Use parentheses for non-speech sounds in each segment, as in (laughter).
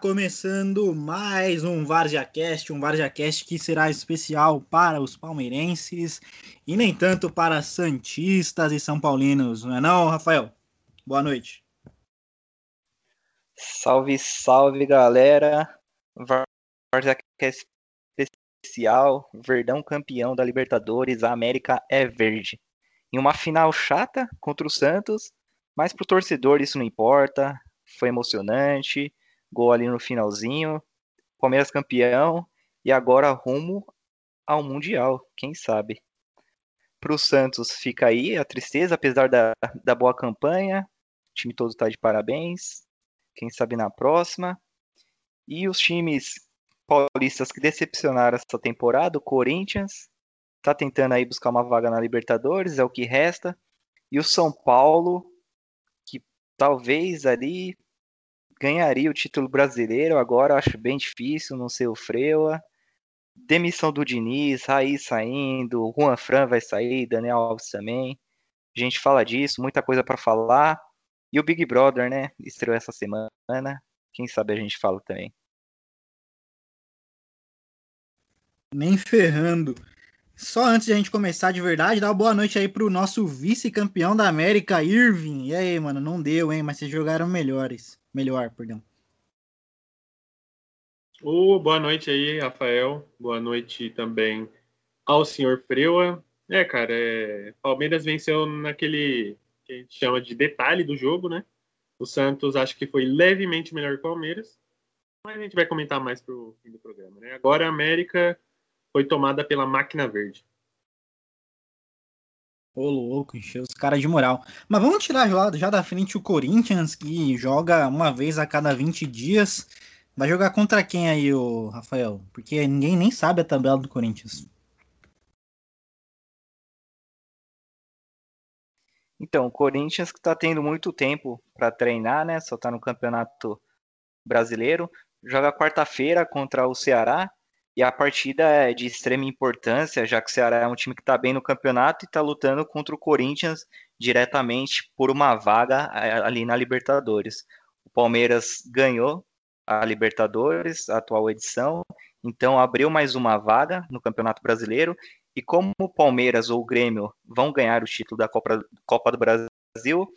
começando mais um VarziaCast, um VarziaCast que será especial para os palmeirenses e nem tanto para santistas e são paulinos, não é não, Rafael? Boa noite. Salve, salve, galera. VarziaCast especial, Verdão campeão da Libertadores, a América é verde. Em uma final chata contra o Santos, mas para o torcedor isso não importa, foi emocionante, gol ali no finalzinho, Palmeiras campeão e agora rumo ao Mundial, quem sabe. Para o Santos fica aí a tristeza, apesar da, da boa campanha, o time todo está de parabéns, quem sabe na próxima. E os times paulistas que decepcionaram essa temporada, o Corinthians está tentando aí buscar uma vaga na Libertadores, é o que resta. E o São Paulo, que talvez ali ganharia o título brasileiro, agora acho bem difícil, não sei o Freua. Demissão do Diniz, Raí saindo, Juan Fran vai sair, Daniel Alves também. A gente fala disso, muita coisa para falar. E o Big Brother, né? Estreou essa semana. Quem sabe a gente fala também. Nem ferrando. Só antes de a gente começar de verdade, dá uma boa noite aí pro nosso vice-campeão da América, Irving. E aí, mano, não deu, hein? Mas vocês jogaram melhores. Melhor, perdão. Oh, boa noite aí, Rafael. Boa noite também ao senhor Freua. É, cara, é... Palmeiras venceu naquele que a gente chama de detalhe do jogo, né? O Santos acho que foi levemente melhor que o Palmeiras, mas a gente vai comentar mais pro fim do programa, né? Agora a América foi tomada pela máquina verde. Ô, louco, encheu os caras de moral. Mas vamos tirar já, já da frente o Corinthians, que joga uma vez a cada 20 dias. Vai jogar contra quem aí, o Rafael? Porque ninguém nem sabe a tabela do Corinthians. Então, o Corinthians que está tendo muito tempo para treinar, né? Só está no Campeonato Brasileiro. Joga quarta-feira contra o Ceará. E a partida é de extrema importância, já que o Ceará é um time que está bem no campeonato e está lutando contra o Corinthians diretamente por uma vaga ali na Libertadores. O Palmeiras ganhou a Libertadores, a atual edição, então abriu mais uma vaga no Campeonato Brasileiro. E como o Palmeiras ou o Grêmio vão ganhar o título da Copa, Copa do Brasil,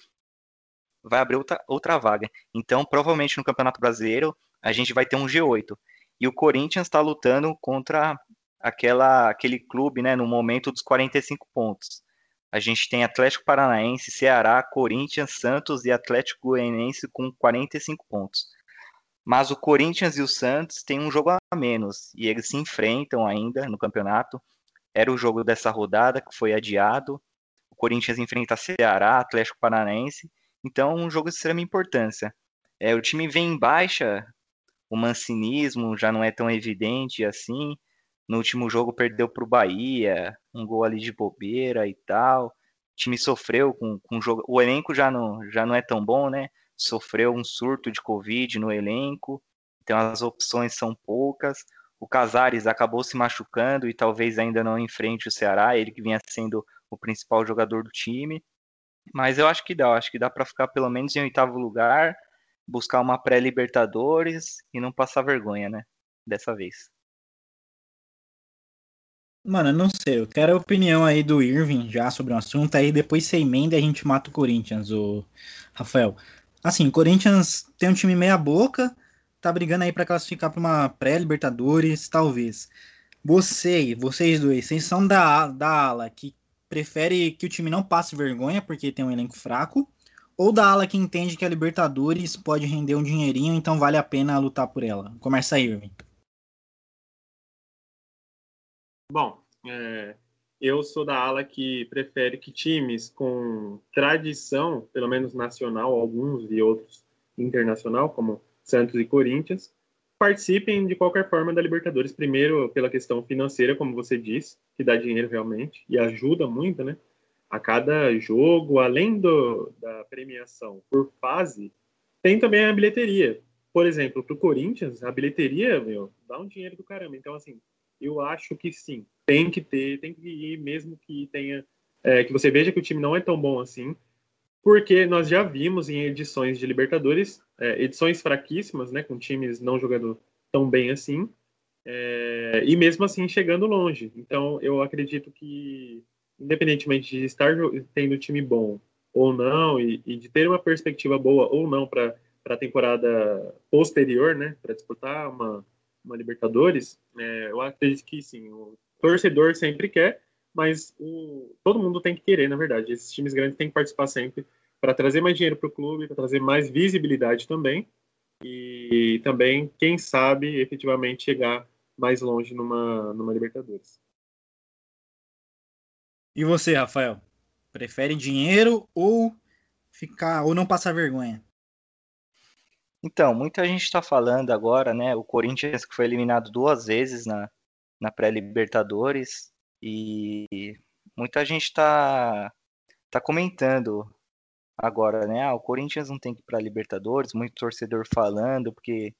vai abrir outra, outra vaga. Então, provavelmente no Campeonato Brasileiro, a gente vai ter um G8. E o Corinthians está lutando contra aquela, aquele clube, né, no momento dos 45 pontos. A gente tem Atlético Paranaense, Ceará, Corinthians, Santos e Atlético Goianiense com 45 pontos. Mas o Corinthians e o Santos têm um jogo a menos e eles se enfrentam ainda no campeonato. Era o jogo dessa rodada que foi adiado. O Corinthians enfrenta Ceará, Atlético Paranaense. Então, um jogo de extrema importância. É, o time vem em baixa o mancinismo já não é tão evidente assim. No último jogo perdeu para o Bahia, um gol ali de bobeira e tal. O time sofreu com, com jogo. O elenco já não, já não é tão bom, né? Sofreu um surto de Covid no elenco, então as opções são poucas. O Casares acabou se machucando e talvez ainda não enfrente o Ceará, ele que vinha sendo o principal jogador do time. Mas eu acho que dá, eu acho que dá para ficar pelo menos em oitavo lugar buscar uma pré-Libertadores e não passar vergonha, né? Dessa vez. Mano, não sei. Eu quero a opinião aí do Irving já sobre o assunto. Aí depois você emenda e a gente mata o Corinthians, o Rafael. Assim, o Corinthians tem um time meia boca, tá brigando aí para classificar para uma pré-Libertadores, talvez. Você, vocês dois, vocês são da, da ala que prefere que o time não passe vergonha porque tem um elenco fraco, ou da ala que entende que a Libertadores pode render um dinheirinho, então vale a pena lutar por ela? Começa aí, Irving. Bom, é, eu sou da ala que prefere que times com tradição, pelo menos nacional, alguns e outros internacional, como Santos e Corinthians, participem de qualquer forma da Libertadores. Primeiro, pela questão financeira, como você disse, que dá dinheiro realmente e ajuda muito, né? A cada jogo, além do, da premiação por fase, tem também a bilheteria. Por exemplo, para o Corinthians, a bilheteria, meu, dá um dinheiro do caramba. Então, assim, eu acho que sim, tem que ter, tem que ir, mesmo que tenha. É, que você veja que o time não é tão bom assim. porque nós já vimos em edições de Libertadores, é, edições fraquíssimas, né, com times não jogando tão bem assim, é, e mesmo assim chegando longe. Então, eu acredito que, independentemente de estar tendo time bom ou não, e, e de ter uma perspectiva boa ou não para a temporada posterior, né, para disputar uma, uma Libertadores, é, eu acredito que sim, o torcedor sempre quer, mas o, todo mundo tem que querer, na verdade. Esses times grandes têm que participar sempre para trazer mais dinheiro para o clube, para trazer mais visibilidade também, e também, quem sabe, efetivamente chegar mais longe numa, numa Libertadores. E você, Rafael? Prefere dinheiro ou ficar ou não passar vergonha? Então, muita gente está falando agora, né? O Corinthians que foi eliminado duas vezes na, na pré-Libertadores e muita gente está tá comentando agora, né? Ah, o Corinthians não tem que ir para Libertadores, muito torcedor falando, porque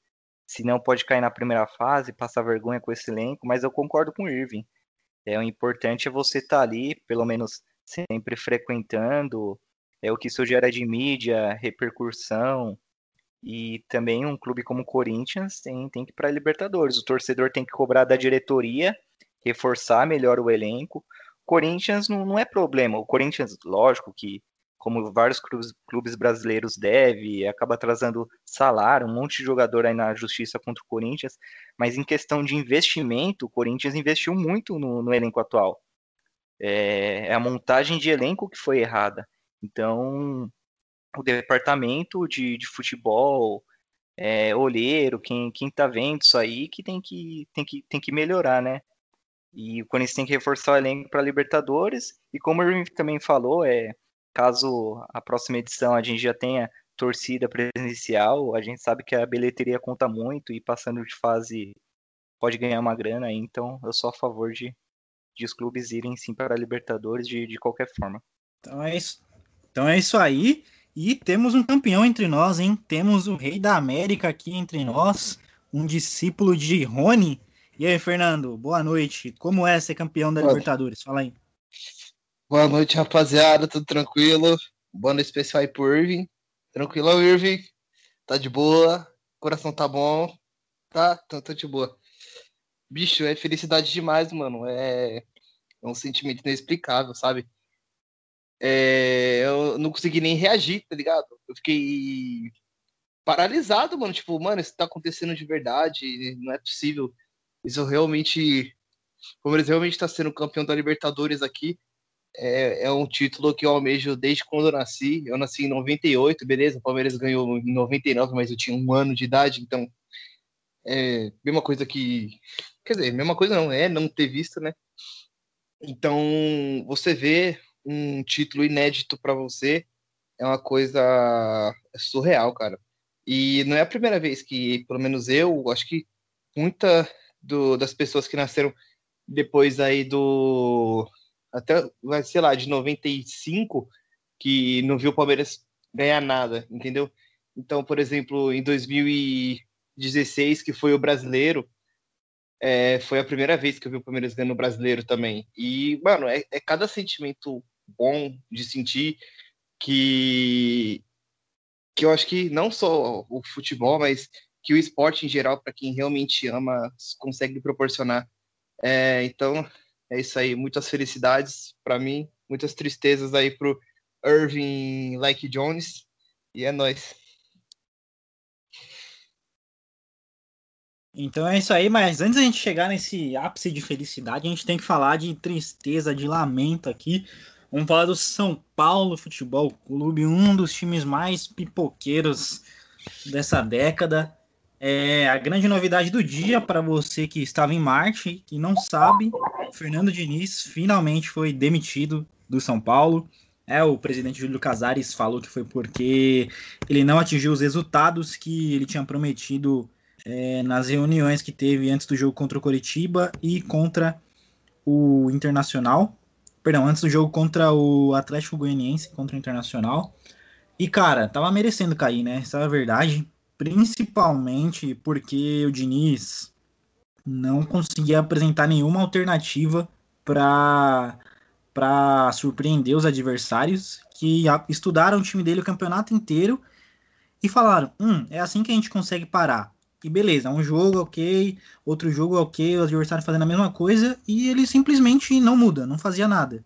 senão pode cair na primeira fase, passar vergonha com esse elenco, mas eu concordo com o Irving. É, o importante é você estar tá ali, pelo menos sempre frequentando, é o que isso gera de mídia, repercussão, e também um clube como o Corinthians tem, tem que ir para a Libertadores. O torcedor tem que cobrar da diretoria, reforçar melhor o elenco. Corinthians não, não é problema. O Corinthians, lógico que, como vários clubes, clubes brasileiros deve, acaba trazendo salário, um monte de jogador aí na justiça contra o Corinthians, mas em questão de investimento, o Corinthians investiu muito no, no elenco atual. É, é a montagem de elenco que foi errada. Então, o departamento de, de futebol, é, olheiro, quem, quem tá vendo isso aí, que tem que, tem que, tem que melhorar, né? E o Corinthians tem que reforçar o elenco para Libertadores. E como o Irving também falou, é, caso a próxima edição a gente já tenha torcida presencial, a gente sabe que a bilheteria conta muito e passando de fase pode ganhar uma grana, então eu sou a favor de, de os clubes irem sim para a Libertadores de, de qualquer forma. Então é isso. Então é isso aí. E temos um campeão entre nós, hein? Temos o Rei da América aqui entre nós, um discípulo de Rony. E aí, Fernando, boa noite. Como é ser campeão da. Libertadores? Fala aí. Boa noite, rapaziada. Tudo tranquilo? Boa noite especial aí pro Irving. Tranquilo, Irving? Tá de boa? Coração tá bom? Tá? Então tá de boa. Bicho, é felicidade demais, mano. É, é um sentimento inexplicável, sabe? é, eu não consegui nem reagir, tá ligado? Eu fiquei paralisado, mano. Tipo, mano, isso tá acontecendo de verdade, não é possível. Isso realmente. O Palmeiras realmente tá sendo campeão da Libertadores aqui. É, é, um título que eu almejo desde quando eu nasci. Eu nasci em 98, beleza? O Palmeiras ganhou em 99, mas eu tinha um ano de idade, então. É mesma coisa que. Quer dizer, mesma coisa não, é não ter visto, né? Então, você vê um título inédito para você é uma coisa surreal, cara. E não é a primeira vez que, pelo menos eu, acho que muita do, das pessoas que nasceram depois aí do até, sei lá, de 95, que não viu o Palmeiras ganhar nada, entendeu? Então, por exemplo, em 2016, que foi o brasileiro, é, foi a primeira vez que eu vi o Palmeiras ganhando o brasileiro também. E, mano, é, é cada sentimento bom de sentir que que eu acho que não só o futebol, mas que o esporte em geral, para quem realmente ama, consegue proporcionar. É, então, é isso aí. Muitas felicidades para mim, muitas tristezas aí pro Irving Like Jones. E é nóis. Então é isso aí, mas antes da gente chegar nesse ápice de felicidade, a gente tem que falar de tristeza, de lamento aqui, Vamos falar do São Paulo Futebol Clube, um dos times mais pipoqueiros dessa década. É a grande novidade do dia para você que estava em Marte e não sabe, Fernando Diniz finalmente foi demitido do São Paulo. É, o presidente Júlio Casares falou que foi porque ele não atingiu os resultados que ele tinha prometido é, nas reuniões que teve antes do jogo contra o Coritiba e contra o Internacional. Perdão, antes do jogo contra o Atlético Goianiense, contra o Internacional. E, cara, tava merecendo cair, né? Essa é a verdade. Principalmente porque o Diniz não conseguia apresentar nenhuma alternativa para para surpreender os adversários que estudaram o time dele o campeonato inteiro e falaram: hum, é assim que a gente consegue parar. E beleza, um jogo ok, outro jogo ok, o adversário fazendo a mesma coisa e ele simplesmente não muda, não fazia nada.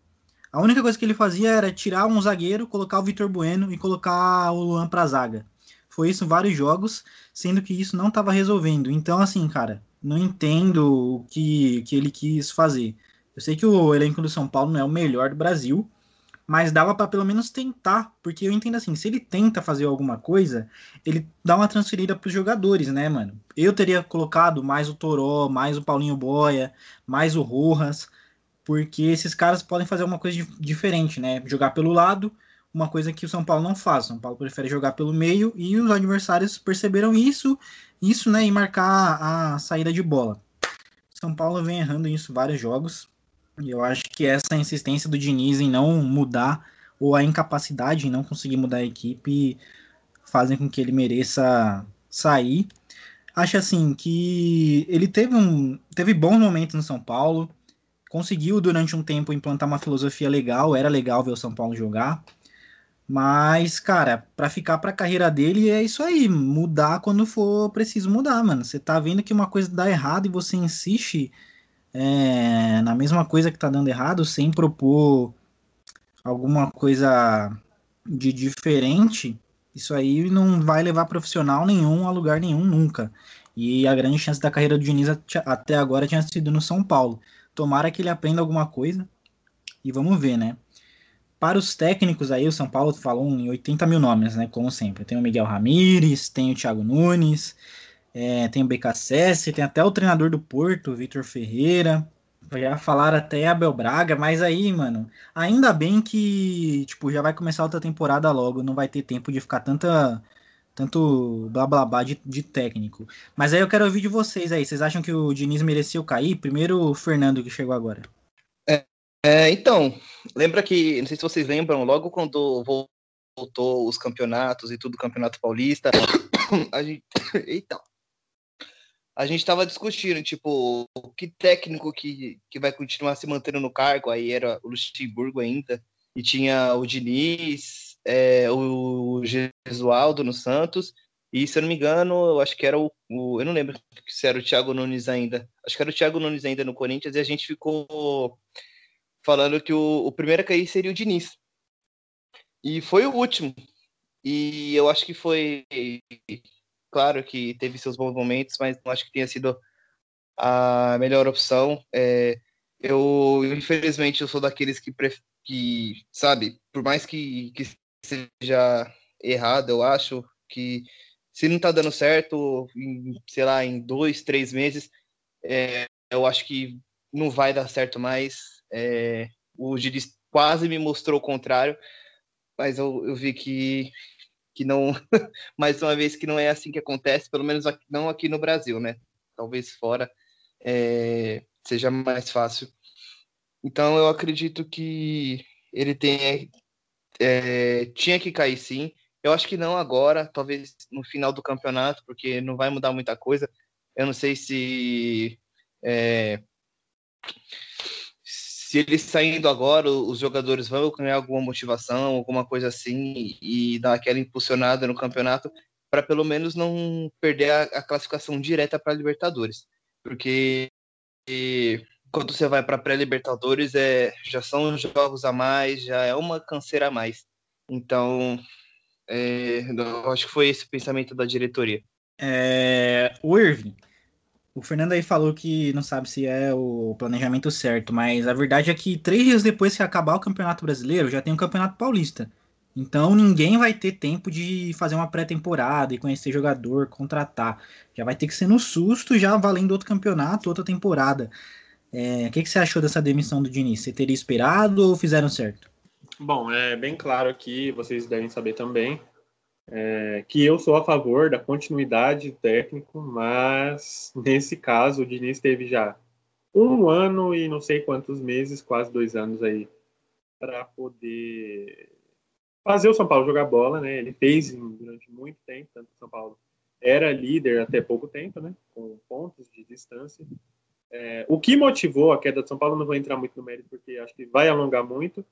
A única coisa que ele fazia era tirar um zagueiro, colocar o Vitor Bueno e colocar o Luan pra zaga. Foi isso vários jogos, sendo que isso não estava resolvendo. Então, assim, cara, não entendo o que, que ele quis fazer. Eu sei que o elenco do São Paulo não é o melhor do Brasil, mas dava para pelo menos tentar, porque eu entendo assim, se ele tenta fazer alguma coisa, ele dá uma transferida para os jogadores, né, mano? Eu teria colocado mais o Toró, mais o Paulinho Boia, mais o Rojas, porque esses caras podem fazer uma coisa diferente, né? Jogar pelo lado, uma coisa que o São Paulo não faz. O São Paulo prefere jogar pelo meio e os adversários perceberam isso, isso, né, e marcar a saída de bola. São Paulo vem errando isso vários jogos. E eu acho que essa insistência do Diniz em não mudar, ou a incapacidade em não conseguir mudar a equipe, fazem com que ele mereça sair. Acho assim que ele teve, um, teve bons momentos no São Paulo, conseguiu durante um tempo implantar uma filosofia legal, era legal ver o São Paulo jogar. Mas, cara, para ficar para a carreira dele é isso aí, mudar quando for preciso mudar, mano. Você tá vendo que uma coisa dá errado e você insiste é, na mesma coisa que tá dando errado, sem propor alguma coisa de diferente, isso aí não vai levar profissional nenhum a lugar nenhum nunca. E a grande chance da carreira do Diniz até agora tinha sido no São Paulo. Tomara que ele aprenda alguma coisa e vamos ver, né? Para os técnicos aí, o São Paulo falou em 80 mil nomes, né? Como sempre. Tem o Miguel Ramírez, tem o Thiago Nunes, é, tem o BKSS, tem até o treinador do Porto, o Vitor Ferreira. Já falaram até Abel Braga, mas aí, mano, ainda bem que, tipo, já vai começar outra temporada logo, não vai ter tempo de ficar tanta tanto blá blá blá de, de, técnico. Mas aí eu quero ouvir de vocês aí. Vocês acham que o Diniz mereceu cair? Primeiro o Fernando que chegou agora. É, então, lembra que, não sei se vocês lembram, logo quando voltou os campeonatos e tudo, Campeonato Paulista, (coughs) a gente. (coughs) Eita! a gente estava discutindo, tipo, que técnico que, que vai continuar se mantendo no cargo, aí era o Luxemburgo ainda, e tinha o Diniz, é, o Gesualdo no Santos, e se eu não me engano, eu acho que era o, o, eu não lembro se era o Thiago Nunes ainda, acho que era o Thiago Nunes ainda no Corinthians, e a gente ficou falando que o, o primeiro a cair seria o Diniz. E foi o último. E eu acho que foi claro que teve seus bons momentos, mas não acho que tenha sido a melhor opção. É, eu, infelizmente, eu sou daqueles que, que sabe, por mais que, que seja errado, eu acho que se não tá dando certo, em, sei lá, em dois, três meses, é, eu acho que não vai dar certo mais. É, o Giris quase me mostrou o contrário, mas eu, eu vi que que não, (laughs) mais uma vez, que não é assim que acontece, pelo menos aqui, não aqui no Brasil, né? Talvez fora é, seja mais fácil. Então, eu acredito que ele tenha, é, tinha que cair sim. Eu acho que não agora, talvez no final do campeonato, porque não vai mudar muita coisa. Eu não sei se é, se ele saindo agora, os jogadores vão ganhar alguma motivação, alguma coisa assim, e dar aquela impulsionada no campeonato, para pelo menos não perder a, a classificação direta para Libertadores. Porque e, quando você vai para pré-Libertadores, é, já são jogos a mais, já é uma canseira a mais. Então, é, eu acho que foi esse o pensamento da diretoria. É, o Irving, o Fernando aí falou que não sabe se é o planejamento certo, mas a verdade é que três dias depois que acabar o Campeonato Brasileiro, já tem o Campeonato Paulista. Então ninguém vai ter tempo de fazer uma pré-temporada e conhecer jogador, contratar. Já vai ter que ser no susto, já valendo outro campeonato, outra temporada. É, o que, que você achou dessa demissão do Diniz? Você teria esperado ou fizeram certo? Bom, é bem claro aqui, vocês devem saber também, é, que eu sou a favor da continuidade técnico, mas nesse caso o Diniz teve já um ano e não sei quantos meses, quase dois anos aí, para poder fazer o São Paulo jogar bola, né? Ele fez durante muito tempo, tanto o São Paulo era líder até pouco tempo, né? Com pontos de distância. É, o que motivou a queda de São Paulo, não vou entrar muito no mérito, porque acho que vai alongar muito,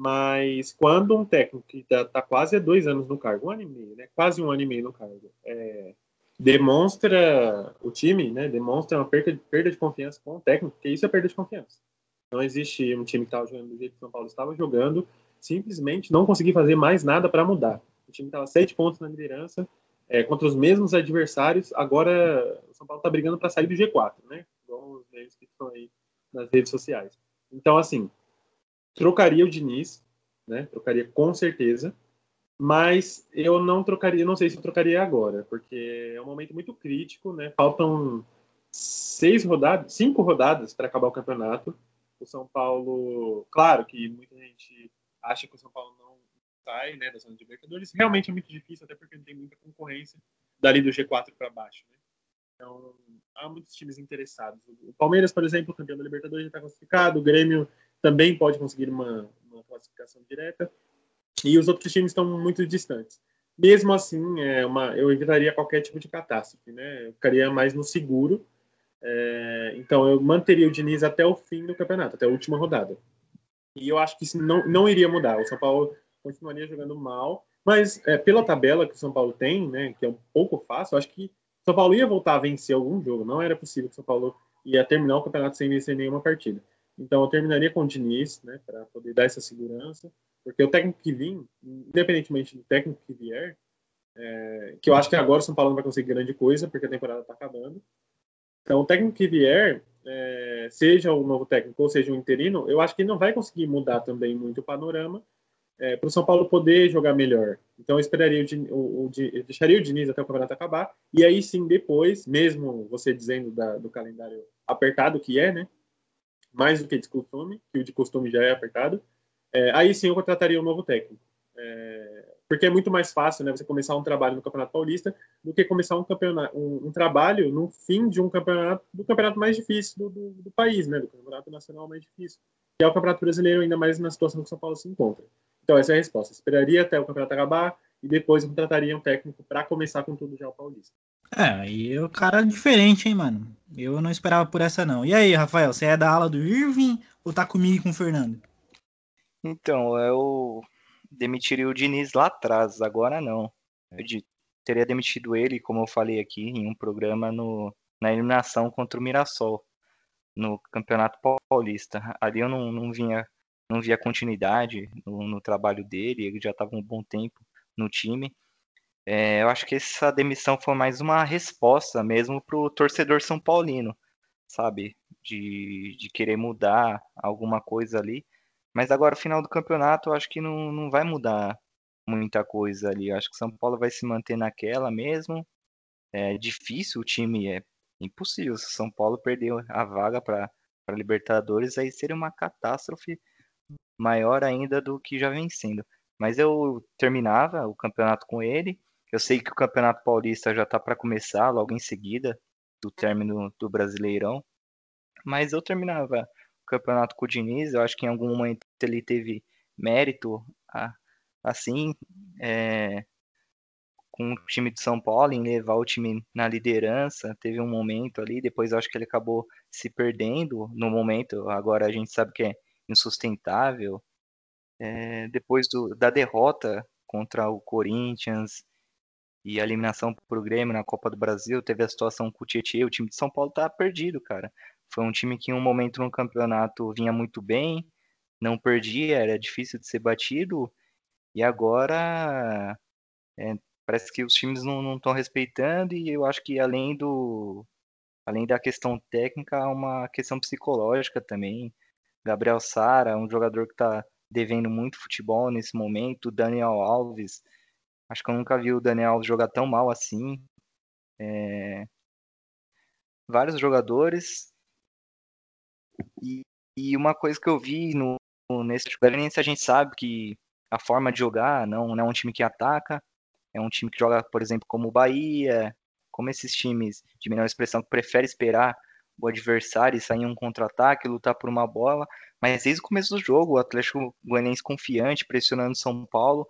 mas quando um técnico que está tá quase dois anos no cargo, um ano e meio, né? Quase um ano e meio no cargo, é, demonstra o time, né? Demonstra uma perda de, perda de confiança com o técnico, porque isso é perda de confiança. Não existe um time que estava jogando do jeito que o São Paulo estava jogando, simplesmente não conseguir fazer mais nada para mudar. O time estava sete pontos na liderança, é, contra os mesmos adversários. Agora o São Paulo está brigando para sair do G4, né? Igual os que estão aí nas redes sociais. Então, assim, trocaria o Diniz, né? Trocaria com certeza. Mas eu não trocaria, não sei se eu trocaria agora, porque é um momento muito crítico, né? Faltam seis rodadas, cinco rodadas para acabar o campeonato. O São Paulo, claro que muita gente acha que o São Paulo não sai, né, da zona de Libertadores. Realmente é muito difícil, até porque não tem muita concorrência dali do G4 para baixo, né? Então, há muitos times interessados. O Palmeiras, por exemplo, campeão da Libertadores, já está classificado. O Grêmio também pode conseguir uma, uma classificação direta. E os outros times estão muito distantes. Mesmo assim, é uma, eu evitaria qualquer tipo de catástrofe, né? Eu ficaria mais no seguro. É, então, eu manteria o Diniz até o fim do campeonato, até a última rodada. E eu acho que isso não, não iria mudar. O São Paulo continuaria jogando mal, mas é, pela tabela que o São Paulo tem, né, que é um pouco fácil, eu acho que o São Paulo ia voltar a vencer algum jogo. Não era possível que o São Paulo ia terminar o campeonato sem vencer nenhuma partida. Então, eu terminaria com o Diniz, né, para poder dar essa segurança, porque o técnico que vim, independentemente do técnico que vier, é, que eu acho que agora o São Paulo não vai conseguir grande coisa, porque a temporada está acabando. Então, o técnico que vier, é, seja o novo técnico ou seja o interino, eu acho que não vai conseguir mudar também muito o panorama é, para o São Paulo poder jogar melhor. Então, eu esperaria o, o, o, deixaria o Diniz até o campeonato acabar, e aí sim, depois, mesmo você dizendo da, do calendário apertado que é, né? Mais do que de costume, que o de costume já é apertado, é, aí sim eu contrataria um novo técnico. É, porque é muito mais fácil né, você começar um trabalho no Campeonato Paulista do que começar um, campeonato, um, um trabalho no fim de um campeonato, do campeonato mais difícil do, do, do, país, né, do campeonato nacional mais difícil, que é o Campeonato Brasileiro, ainda mais na situação que o São Paulo se encontra. Então, essa é a resposta. Esperaria até o campeonato acabar e depois contrataria um técnico para começar com tudo já o Paulista. É, e o cara é diferente, hein, mano? Eu não esperava por essa, não. E aí, Rafael, você é da ala do Irving ou tá comigo e com o Fernando? Então, eu demitiria o Diniz lá atrás, agora não. Eu teria demitido ele, como eu falei aqui, em um programa no, na eliminação contra o Mirassol, no Campeonato Paulista. Ali eu não, não vinha não via continuidade no, no trabalho dele, ele já estava um bom tempo no time. É, eu acho que essa demissão foi mais uma resposta mesmo para o torcedor são paulino, sabe? De, de querer mudar alguma coisa ali. Mas agora, final do campeonato, eu acho que não, não vai mudar muita coisa ali. Eu acho que São Paulo vai se manter naquela mesmo. É difícil, o time é impossível. Se São Paulo perder a vaga para Libertadores, aí seria uma catástrofe maior ainda do que já vem sendo. Mas eu terminava o campeonato com ele. Eu sei que o Campeonato Paulista já está para começar logo em seguida do término do Brasileirão. Mas eu terminava campeonato com o Diniz, eu acho que em algum momento ele teve mérito, assim, é, com o time de São Paulo, em levar o time na liderança, teve um momento ali, depois eu acho que ele acabou se perdendo no momento, agora a gente sabe que é insustentável, é, depois do, da derrota contra o Corinthians e a eliminação para o Grêmio na Copa do Brasil, teve a situação com o Tietchan, o time de São Paulo tá perdido, cara. Foi um time que em um momento no campeonato vinha muito bem, não perdia, era difícil de ser batido, e agora é, parece que os times não estão respeitando, e eu acho que além do além da questão técnica, há uma questão psicológica também. Gabriel Sara, um jogador que está devendo muito futebol nesse momento, Daniel Alves, acho que eu nunca vi o Daniel jogar tão mal assim. É... Vários jogadores, e, e uma coisa que eu vi no, nesse Goianiense, a gente sabe que a forma de jogar não, não é um time que ataca, é um time que joga, por exemplo, como o Bahia, como esses times de menor expressão que prefere esperar o adversário e sair em um contra-ataque, lutar por uma bola, mas desde o começo do jogo, o Atlético Goianiense confiante, pressionando São Paulo,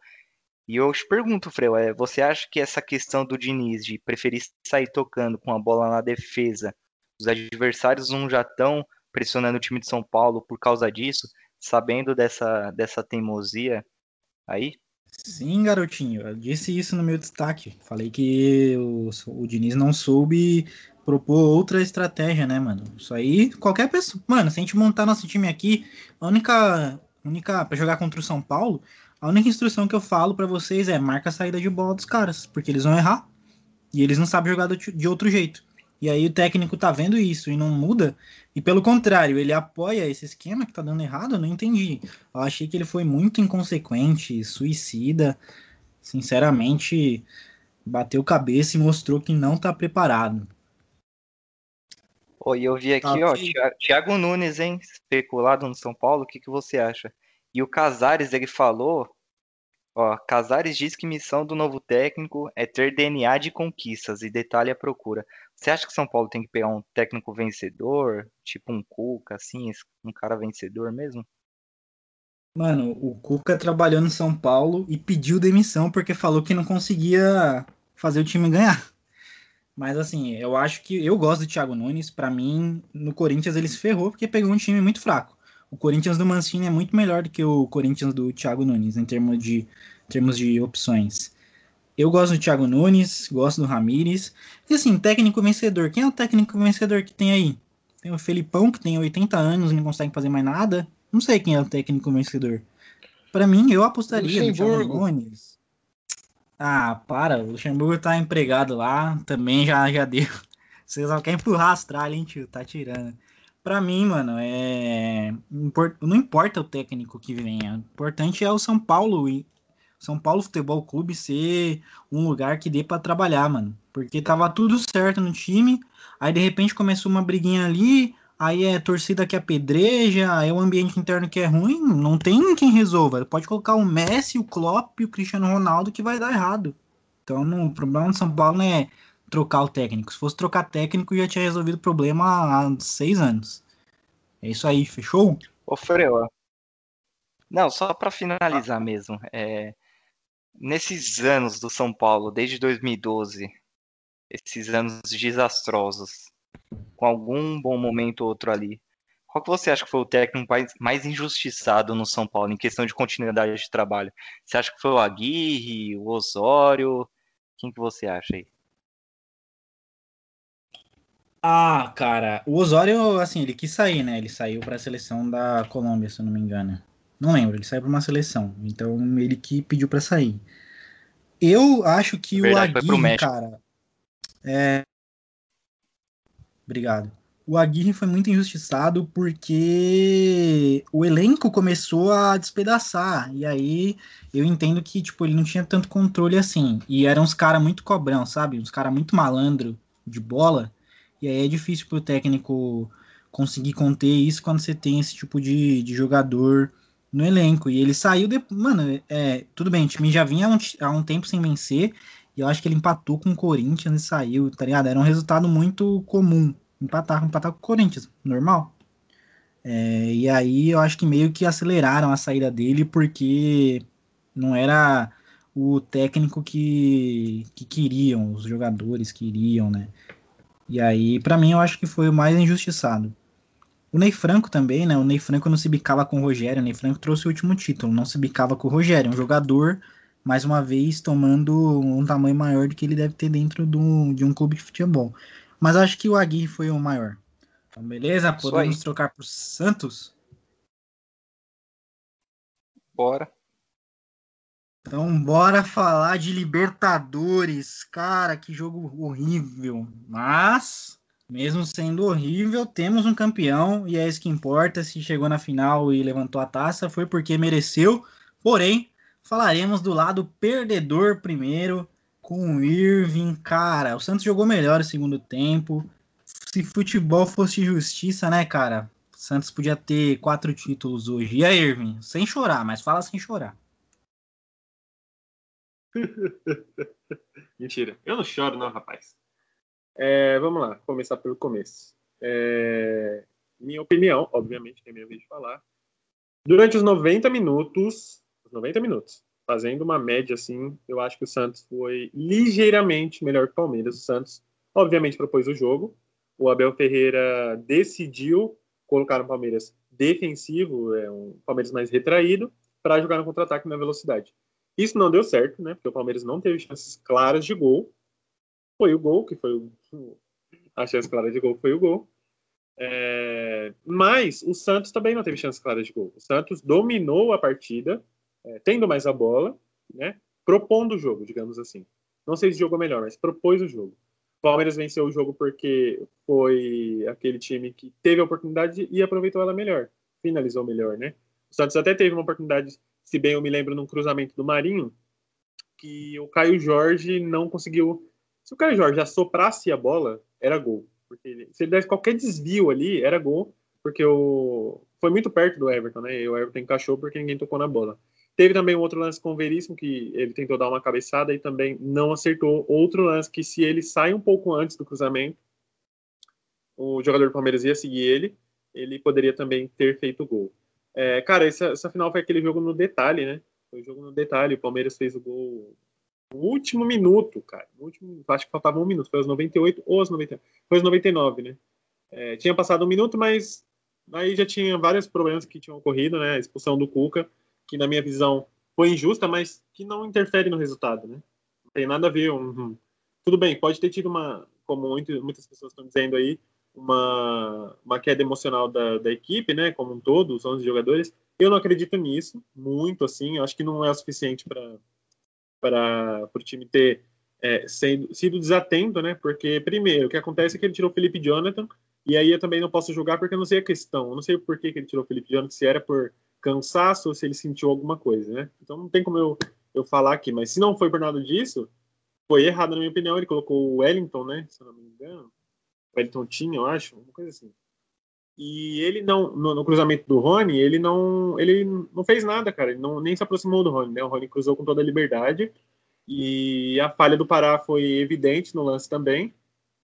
e eu te pergunto, Freu, é, você acha que essa questão do Diniz de preferir sair tocando com a bola na defesa Os adversários não já estão pressionando o time de São Paulo por causa disso, sabendo dessa, dessa teimosia aí? Sim, garotinho, eu disse isso no meu destaque. Falei que o, o Diniz não soube propor outra estratégia, né, mano? Isso aí, qualquer pessoa. Mano, se a gente montar nosso time aqui, a única. única para jogar contra o São Paulo, a única instrução que eu falo para vocês é marca a saída de bola dos caras, porque eles vão errar. E eles não sabem jogar de outro jeito. E aí o técnico tá vendo isso e não muda. E pelo contrário, ele apoia esse esquema que tá dando errado, eu não entendi. Eu achei que ele foi muito inconsequente, suicida. Sinceramente, bateu cabeça e mostrou que não tá preparado. Oi, eu vi aqui, tá ó, Thiago Nunes, hein, especulado no São Paulo, o que, que você acha? E o Casares, ele falou Ó, Casares diz que missão do novo técnico é ter DNA de conquistas e detalhe a procura. Você acha que São Paulo tem que pegar um técnico vencedor, tipo um Cuca, assim, um cara vencedor mesmo? Mano, o Cuca trabalhou no São Paulo e pediu demissão porque falou que não conseguia fazer o time ganhar. Mas assim, eu acho que eu gosto do Thiago Nunes. Para mim, no Corinthians ele se ferrou porque pegou um time muito fraco o Corinthians do Mancini é muito melhor do que o Corinthians do Thiago Nunes em termos de, em termos de opções. Eu gosto do Thiago Nunes, gosto do Ramires. E assim, técnico vencedor. Quem é o técnico vencedor que tem aí? Tem o Felipão, que tem 80 anos e não consegue fazer mais nada. Não sei quem é o técnico vencedor. Para mim, eu apostaria no Thiago Nunes. Ah, para. O Luxemburgo tá empregado lá. Também já, já deu. (laughs) Você só quer empurrar a Austrália, hein, tio? Tá tirando. Para mim, mano, é não importa o técnico que venha. O importante é o São Paulo e São Paulo Futebol Clube ser um lugar que dê para trabalhar, mano. Porque tava tudo certo no time, aí de repente começou uma briguinha ali, aí é torcida que apedreja, aí é o ambiente interno que é ruim, não tem quem resolva. Pode colocar o Messi, o Klopp e o Cristiano Ronaldo que vai dar errado. Então, o problema do São Paulo não é trocar o técnico. Se fosse trocar técnico, já tinha resolvido o problema há seis anos. É isso aí, fechou? Ô, Freu, não, só para finalizar mesmo, é, nesses anos do São Paulo, desde 2012, esses anos desastrosos, com algum bom momento ou outro ali, qual que você acha que foi o técnico mais injustiçado no São Paulo em questão de continuidade de trabalho? Você acha que foi o Aguirre, o Osório? Quem que você acha aí? Ah, cara, o Osório, assim, ele quis sair, né? Ele saiu para a seleção da Colômbia, se eu não me engano. Não lembro, ele saiu para uma seleção. Então ele que pediu para sair. Eu acho que Verdade, o Aguirre, cara. É. Obrigado. O Aguirre foi muito injustiçado porque o elenco começou a despedaçar. E aí eu entendo que, tipo, ele não tinha tanto controle assim. E eram uns caras muito cobrão, sabe? Uns caras muito malandro de bola e aí é difícil para o técnico conseguir conter isso quando você tem esse tipo de, de jogador no elenco. E ele saiu de. Mano, é, tudo bem, o time já vinha há um, há um tempo sem vencer. E eu acho que ele empatou com o Corinthians e saiu, tá ligado? Era um resultado muito comum. Empatar, empatar com o Corinthians, normal. É, e aí eu acho que meio que aceleraram a saída dele porque não era o técnico que, que queriam, os jogadores queriam, né? E aí, para mim, eu acho que foi o mais injustiçado. O Ney Franco também, né? O Ney Franco não se bicava com o Rogério. O Ney Franco trouxe o último título, não se bicava com o Rogério. Um jogador, mais uma vez, tomando um tamanho maior do que ele deve ter dentro do, de um clube de futebol. Mas acho que o Aguirre foi o maior. Então, beleza? Podemos trocar para o Santos? Bora. Então, bora falar de Libertadores. Cara, que jogo horrível. Mas, mesmo sendo horrível, temos um campeão e é isso que importa. Se chegou na final e levantou a taça, foi porque mereceu. Porém, falaremos do lado perdedor primeiro, com o Irving. Cara, o Santos jogou melhor o segundo tempo. Se futebol fosse justiça, né, cara? O Santos podia ter quatro títulos hoje. E aí, Irving? Sem chorar, mas fala sem chorar. (laughs) Mentira. Eu não choro, não, rapaz. É, vamos lá, começar pelo começo. É, minha opinião, obviamente, que é minha vez de falar. Durante os 90 minutos, os 90 minutos, fazendo uma média assim, eu acho que o Santos foi ligeiramente melhor que o Palmeiras. O Santos, obviamente, propôs o jogo. o Abel Ferreira decidiu colocar no Palmeiras defensivo, é um Palmeiras mais retraído, para jogar no contra-ataque na velocidade. Isso não deu certo, né? Porque o Palmeiras não teve chances claras de gol. Foi o gol, que foi o. A chance clara de gol foi o gol. É... Mas o Santos também não teve chances claras de gol. O Santos dominou a partida, é, tendo mais a bola, né? Propondo o jogo, digamos assim. Não sei se jogou melhor, mas propôs o jogo. O Palmeiras venceu o jogo porque foi aquele time que teve a oportunidade e aproveitou ela melhor. Finalizou melhor, né? O Santos até teve uma oportunidade, se bem eu me lembro, num cruzamento do Marinho, que o Caio Jorge não conseguiu. Se o Caio Jorge assoprasse a bola, era gol. Porque ele, se ele desse qualquer desvio ali, era gol, porque o, foi muito perto do Everton, né? E o Everton encaixou porque ninguém tocou na bola. Teve também um outro lance com o Veríssimo, que ele tentou dar uma cabeçada e também não acertou. Outro lance que, se ele sai um pouco antes do cruzamento, o jogador do Palmeiras ia seguir ele, ele poderia também ter feito gol. É, cara, essa, essa final foi aquele jogo no detalhe, né? Foi o jogo no detalhe. O Palmeiras fez o gol no último minuto, cara. No último, acho que faltava um minuto. Foi aos 98 ou aos 99. Foi aos 99, né? É, tinha passado um minuto, mas aí já tinha vários problemas que tinham ocorrido, né? A expulsão do Cuca que na minha visão foi injusta, mas que não interfere no resultado, né? Não tem nada a ver. Um, tudo bem, pode ter tido uma, como muitas pessoas estão dizendo aí, uma, uma queda emocional da, da equipe, né? Como um todo, os 11 jogadores. Eu não acredito nisso, muito assim. Eu acho que não é o suficiente para o time ter é, sendo, sido desatento, né? Porque, primeiro, o que acontece é que ele tirou o Felipe Jonathan, e aí eu também não posso julgar porque eu não sei a questão. Eu não sei por que, que ele tirou o Felipe Jonathan, se era por cansaço ou se ele sentiu alguma coisa, né? Então não tem como eu, eu falar aqui, mas se não foi por nada disso, foi errado na minha opinião. Ele colocou o Wellington, né? Se eu não me engano. Wellington tinha, eu acho, uma coisa assim. E ele não, no, no, cruzamento do Rony, ele não, ele não fez nada, cara. Ele não, nem se aproximou do Rony, né? O Rony cruzou com toda a liberdade. E a falha do Pará foi evidente no lance também,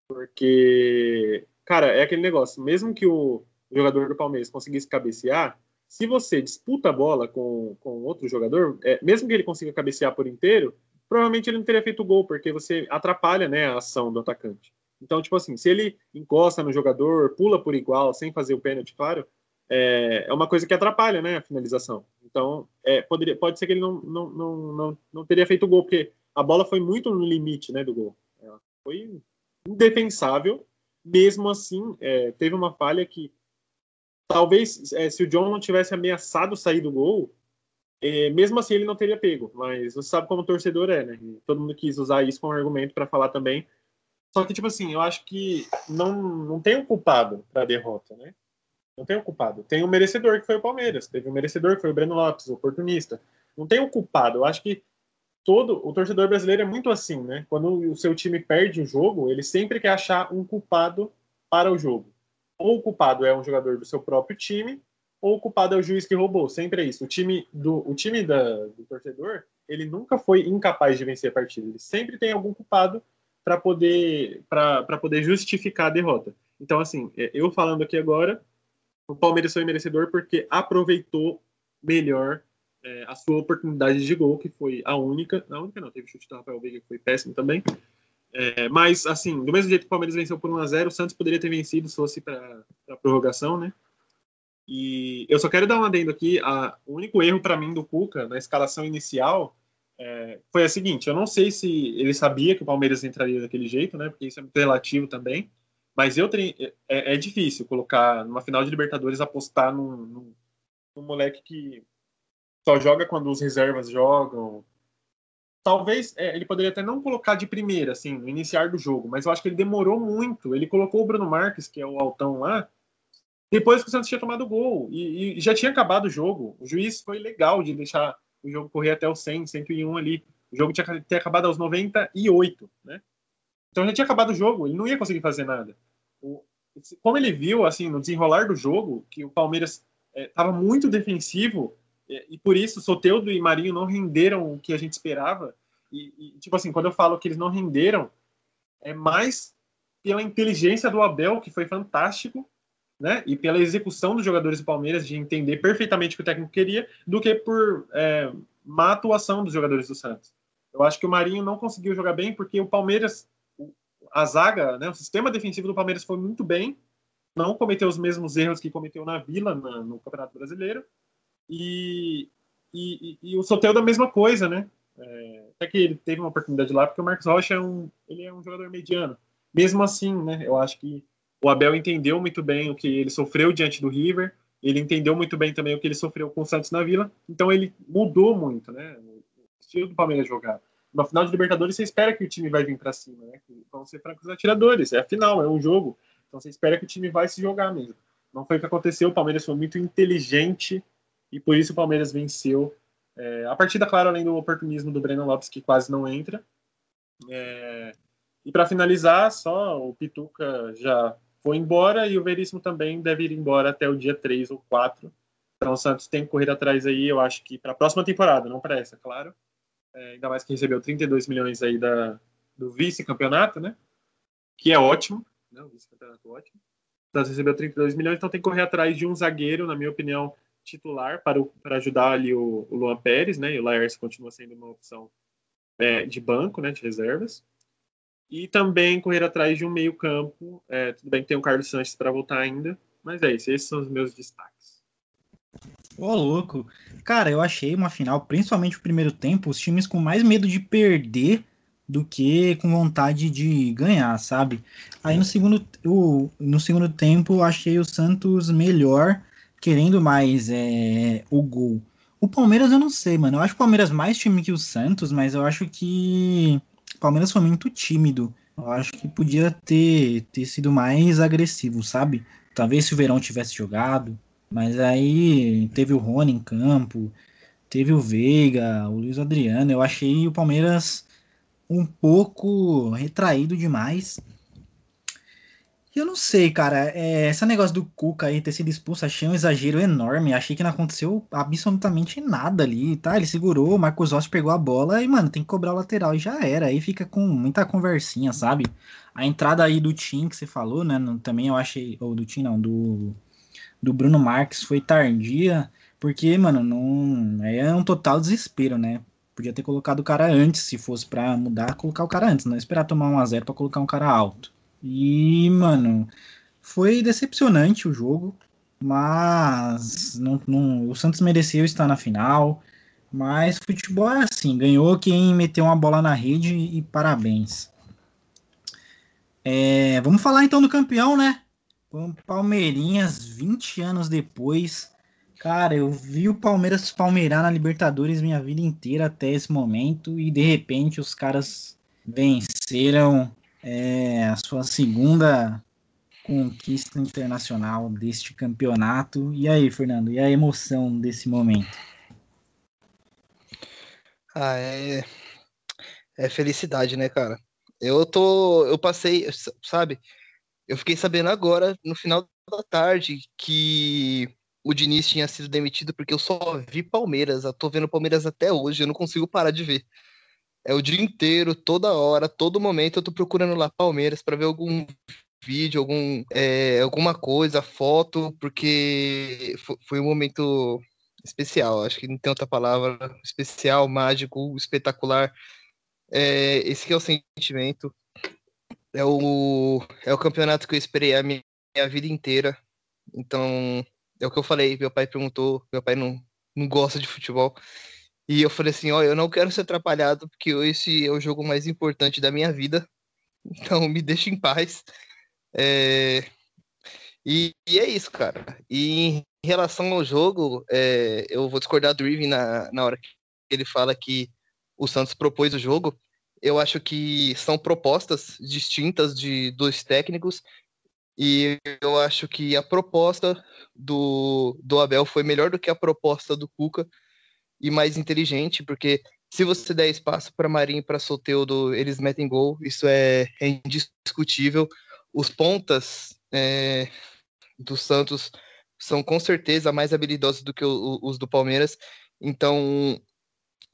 porque, cara, é aquele negócio. Mesmo que o jogador do Palmeiras conseguisse cabecear, se você disputa a bola com, com outro jogador, é, mesmo que ele consiga cabecear por inteiro, provavelmente ele não teria feito gol, porque você atrapalha né, a ação do atacante. Então, tipo assim, se ele encosta no jogador, pula por igual, sem fazer o pênalti, claro, é, é uma coisa que atrapalha né, a finalização. Então, é, poderia, pode ser que ele não, não, não, não, não teria feito gol, porque a bola foi muito no limite né, do gol. Ela foi indefensável. Mesmo assim, é, teve uma falha que talvez é, se o John não tivesse ameaçado sair do gol, é, mesmo assim ele não teria pego. Mas você sabe como o torcedor é, né? Todo mundo quis usar isso como argumento para falar também. Só que, tipo assim, eu acho que não, não tem um culpado para a derrota, né? Não tem um culpado. Tem um merecedor que foi o Palmeiras. Teve um merecedor que foi o Breno Lopes, o oportunista. Não tem um culpado. Eu acho que todo o torcedor brasileiro é muito assim, né? Quando o seu time perde o jogo, ele sempre quer achar um culpado para o jogo ou o culpado é um jogador do seu próprio time, ou o culpado é o juiz que roubou. Sempre é isso. O time do, o time da, do torcedor, ele nunca foi incapaz de vencer a partida. Ele sempre tem algum culpado para poder, poder justificar a derrota. Então, assim, é, eu falando aqui agora, o Palmeiras foi merecedor porque aproveitou melhor é, a sua oportunidade de gol, que foi a única. A única não, teve chute do Rafael Veiga, que foi péssimo também. É, mas, assim, do mesmo jeito que o Palmeiras venceu por 1x0, o Santos poderia ter vencido se fosse para a prorrogação, né? E eu só quero dar um adendo aqui. A, o único erro para mim do Cuca na escalação inicial é, foi a seguinte: eu não sei se ele sabia que o Palmeiras entraria daquele jeito, né? Porque isso é muito relativo também. Mas eu tenho, é, é difícil colocar numa final de Libertadores apostar num, num, num moleque que só joga quando os reservas jogam, talvez é, ele poderia até não colocar de primeira, assim, no iniciar do jogo, mas eu acho que ele demorou muito. Ele colocou o Bruno Marques, que é o altão lá, depois que o Santos tinha tomado o gol e, e, já tinha acabado o jogo. O juiz foi legal de deixar o jogo correr até o 100, 101 ali. O jogo tinha que ter acabado aos 98, né? Então já tinha acabado o jogo, ele não ia conseguir fazer nada. O, como ele viu, assim, no desenrolar do jogo, que o Palmeiras estava é, muito defensivo e por isso, Soteudo e Marinho não renderam o que a gente esperava. E, e, tipo assim, quando eu falo que eles não renderam, é mais pela inteligência do Abel, que foi fantástico, né? E pela execução dos jogadores do Palmeiras de entender perfeitamente o que o técnico queria, do que por é, má atuação dos jogadores do Santos. Eu acho que o Marinho não conseguiu jogar bem porque o Palmeiras, a zaga, né, o sistema defensivo do Palmeiras foi muito bem, não cometeu os mesmos erros que cometeu na Vila na, no Campeonato Brasileiro. E, e, e, e o Soteldo a mesma coisa, né? É, até que ele teve uma oportunidade lá, porque o Marcos Rocha é um, ele é um jogador mediano. Mesmo assim, né? Eu acho que o Abel entendeu muito bem o que ele sofreu diante do River, ele entendeu muito bem também o que ele sofreu com o Santos na Vila, então ele mudou muito, né? O estilo do Palmeiras jogar. Na final de Libertadores, você espera que o time vai vir para cima, né? Vão ser francos atiradores, é a final, é um jogo. Então você espera que o time vai se jogar mesmo. Não foi o que aconteceu, o Palmeiras foi muito inteligente e por isso o Palmeiras venceu. É, a partida, claro, além do oportunismo do Breno Lopes, que quase não entra. É, e para finalizar, só o Pituca já foi embora e o Veríssimo também deve ir embora até o dia 3 ou 4. Então o Santos tem que correr atrás aí, eu acho que para a próxima temporada, não para essa, claro. É, ainda mais que recebeu 32 milhões aí da, do vice-campeonato, né? Que é ótimo né? O vice-campeonato ótimo. Então, recebeu 32 milhões, então tem que correr atrás de um zagueiro, na minha opinião, titular para, o, para ajudar ali o, o Luan Pérez, né? E o Laércio continua sendo uma opção é, de banco, né? De reservas. E também correr atrás de um meio-campo. É, tudo bem que tem o Carlos Sanches para voltar ainda, mas é isso. Esses são os meus destaques. Ô, louco. Cara, eu achei uma final, principalmente o primeiro tempo, os times com mais medo de perder do que com vontade de ganhar, sabe? Aí no segundo, o, no segundo tempo achei o Santos melhor, querendo mais é, o gol. O Palmeiras eu não sei, mano. Eu acho o Palmeiras mais time que o Santos, mas eu acho que o Palmeiras foi muito tímido. Eu acho que podia ter, ter sido mais agressivo, sabe? Talvez se o Verão tivesse jogado, mas aí teve o Rony em campo, teve o Veiga, o Luiz Adriano. Eu achei o Palmeiras um pouco retraído demais. Eu não sei, cara. É, esse negócio do Cuca aí ter sido expulso, achei um exagero enorme. Achei que não aconteceu absolutamente nada ali, tá? Ele segurou, o Marcos Rossi pegou a bola e, mano, tem que cobrar o lateral e já era. Aí fica com muita conversinha, sabe? A entrada aí do Tim que você falou, né? Também eu achei. Ou do Tim, não, do, do Bruno Marques foi tardia, porque, mano, não. É um total desespero, né? Podia ter colocado o cara antes, se fosse para mudar, colocar o cara antes, não esperar tomar 1 a 0 para colocar um cara alto. E, mano, foi decepcionante o jogo, mas não, não, o Santos mereceu estar na final. Mas futebol é assim, ganhou quem meteu uma bola na rede e parabéns. É, vamos falar então do campeão, né? Palmeirinhas, 20 anos depois, Cara, eu vi o Palmeiras palmeirar na Libertadores minha vida inteira até esse momento e de repente os caras venceram é, a sua segunda conquista internacional deste campeonato. E aí, Fernando, e a emoção desse momento? Ah, é, é felicidade, né, cara? Eu tô, eu passei, sabe? Eu fiquei sabendo agora, no final da tarde, que o Diniz tinha sido demitido porque eu só vi Palmeiras. Eu tô vendo Palmeiras até hoje, eu não consigo parar de ver. É o dia inteiro, toda hora, todo momento eu tô procurando lá Palmeiras para ver algum vídeo, algum, é, alguma coisa, foto, porque foi um momento especial. Acho que não tem outra palavra. Especial, mágico, espetacular. É, esse é o sentimento. É o, é o campeonato que eu esperei a minha, minha vida inteira. Então, é o que eu falei, meu pai perguntou, meu pai não, não gosta de futebol. E eu falei assim, ó, eu não quero ser atrapalhado, porque esse é o jogo mais importante da minha vida. (laughs) Então me deixa em paz. É... E, e, é isso, cara. E em relação ao jogo, é, eu vou discordar do Irving na, na hora que ele fala que o Santos propôs o jogo. Eu acho que são propostas distintas de dois técnicos e eu acho que a proposta do, do Abel foi melhor do que a proposta do Cuca e mais inteligente, porque se você der espaço para Marinho e para Soteudo, eles metem gol, isso é, é indiscutível. Os pontas é, do Santos são com certeza mais habilidosos do que o, os do Palmeiras, então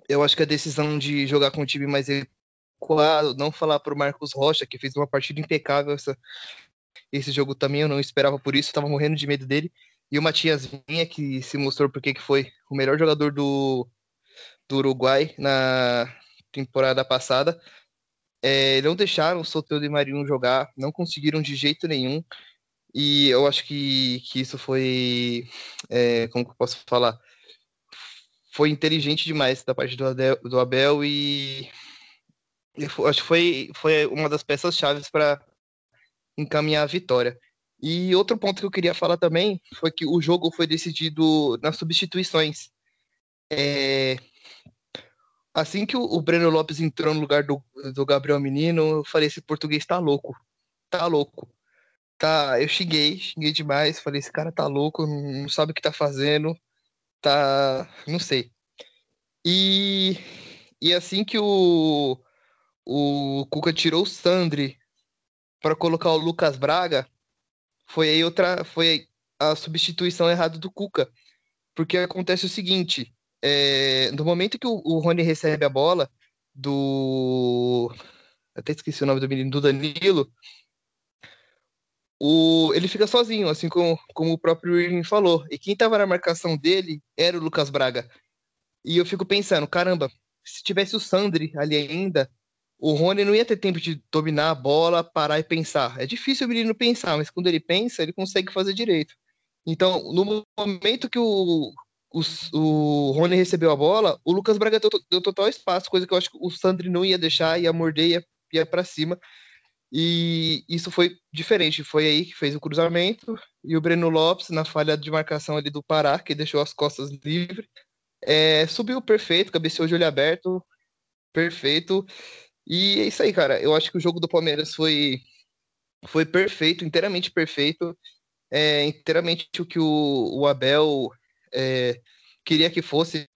eu acho que a decisão de jogar com um time mais equado, não falar para o Marcos Rocha, que fez uma partida impecável essa, esse jogo também eu não esperava por isso, estava morrendo de medo dele. E o Matias Vinha, que se mostrou porque que foi o melhor jogador do, do Uruguai na temporada passada. é, não deixaram o Soteldo e Marinho jogar, não conseguiram de jeito nenhum. E eu acho que, que isso foi. É, como que eu posso falar? Foi inteligente demais da parte do, Adel, do Abel e. Eu acho que foi, foi uma das peças-chave para encaminhar a vitória. E outro ponto que eu queria falar também foi que o jogo foi decidido nas substituições. É, assim que o, Breno Lopes entrou no lugar do, do Gabriel Menino, eu falei: esse português tá louco. Tá louco. Tá, eu xinguei, xinguei demais. Falei: esse cara tá louco, não, não sabe o que tá fazendo. Tá. Não sei. E, e assim que o, o Cuca tirou o Sandri para colocar o Lucas Braga, foi aí outra. Foi a substituição errada do Cuca. Porque acontece o seguinte: é, no momento que o, o Rony recebe a bola do. Até esqueci o nome do menino, do Danilo. O, ele fica sozinho, assim como, como o próprio Irving falou. E quem estava na marcação dele era o Lucas Braga. E eu fico pensando, caramba, se tivesse o Sandri ali ainda, o Rony não ia ter tempo de dominar a bola, parar e pensar. É difícil o menino pensar, mas quando ele pensa, ele consegue fazer direito. Então, no momento que o, o, o Rony recebeu a bola, o Lucas Braga deu, deu, total espaço, coisa que eu acho que o Sandri não ia deixar, ia morder, ia, ia para cima. E isso foi diferente. Foi aí que fez o cruzamento. E o Breno Lopes, na falha de marcação ali do Pará, que deixou as costas livres, é, subiu perfeito, cabeceou de olho aberto, perfeito. E é isso aí, cara. Eu acho que o jogo do Palmeiras foi, foi perfeito, inteiramente perfeito. É, inteiramente o que o, o Abel é, queria que fosse.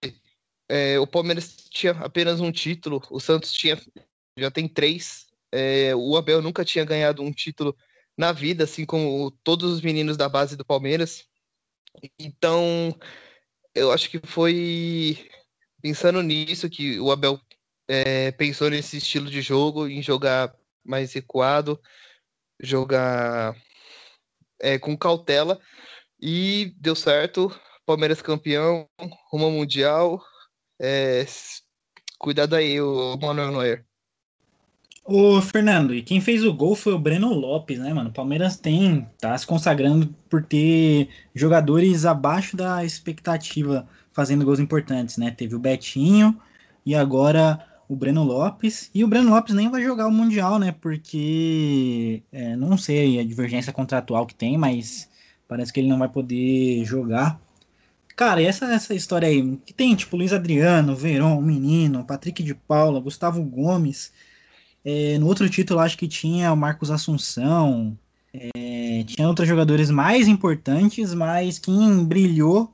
É, o Palmeiras tinha apenas um título, o Santos tinha já tem três. É, o Abel nunca tinha ganhado um título na vida, assim como todos os meninos da base do Palmeiras. Então, eu acho que foi pensando nisso que o Abel é, pensou nesse estilo de jogo, em jogar mais recuado, jogar é, com cautela, e deu certo. Palmeiras campeão, rumo Mundial. É, cuidado aí, o Manuel Neuer. Ô, Fernando, e quem fez o gol foi o Breno Lopes, né, mano? Palmeiras tem, tá se consagrando por ter jogadores abaixo da expectativa fazendo gols importantes, né? Teve o Betinho e agora o Breno Lopes. E o Breno Lopes nem vai jogar o Mundial, né? Porque é, não sei a divergência contratual que tem, mas parece que ele não vai poder jogar. Cara, e essa, essa história aí, que tem tipo Luiz Adriano, Verón, Menino, Patrick de Paula, Gustavo Gomes. É, no outro título, acho que tinha o Marcos Assunção. É, tinha outros jogadores mais importantes, mas quem brilhou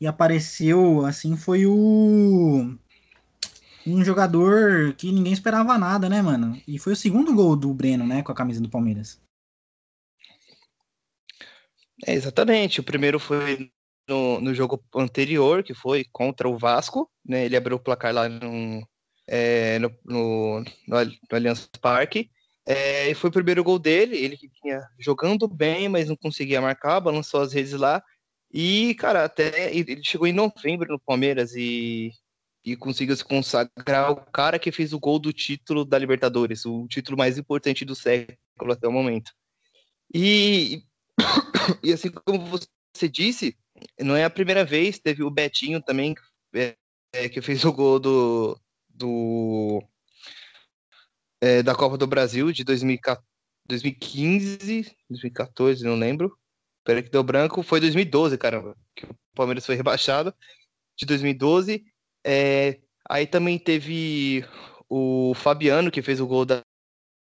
e apareceu assim foi o. Um jogador que ninguém esperava nada, né, mano? E foi o segundo gol do Breno, né, com a camisa do Palmeiras. É, exatamente. O primeiro foi no, no jogo anterior, que foi contra o Vasco, né? Ele abriu o placar lá no, é, no, no, no, Allianz Parque. É, e foi o primeiro gol dele, ele que vinha jogando bem, mas não conseguia marcar, balançou as redes lá. E, cara, até ele chegou em novembro no Palmeiras e, e conseguiu se consagrar o cara que fez o gol do título da Libertadores, o título mais importante do século até o momento. E, (coughs) e assim como você disse, não é a primeira vez, teve o Betinho também, é, é, que fez o gol do, do é, da Copa do Brasil de 2015, 2014, não lembro. Peraí que deu branco, foi 2012, caramba, que o Palmeiras foi rebaixado, de 2012. É, aí também teve o Fabiano, que fez o gol da,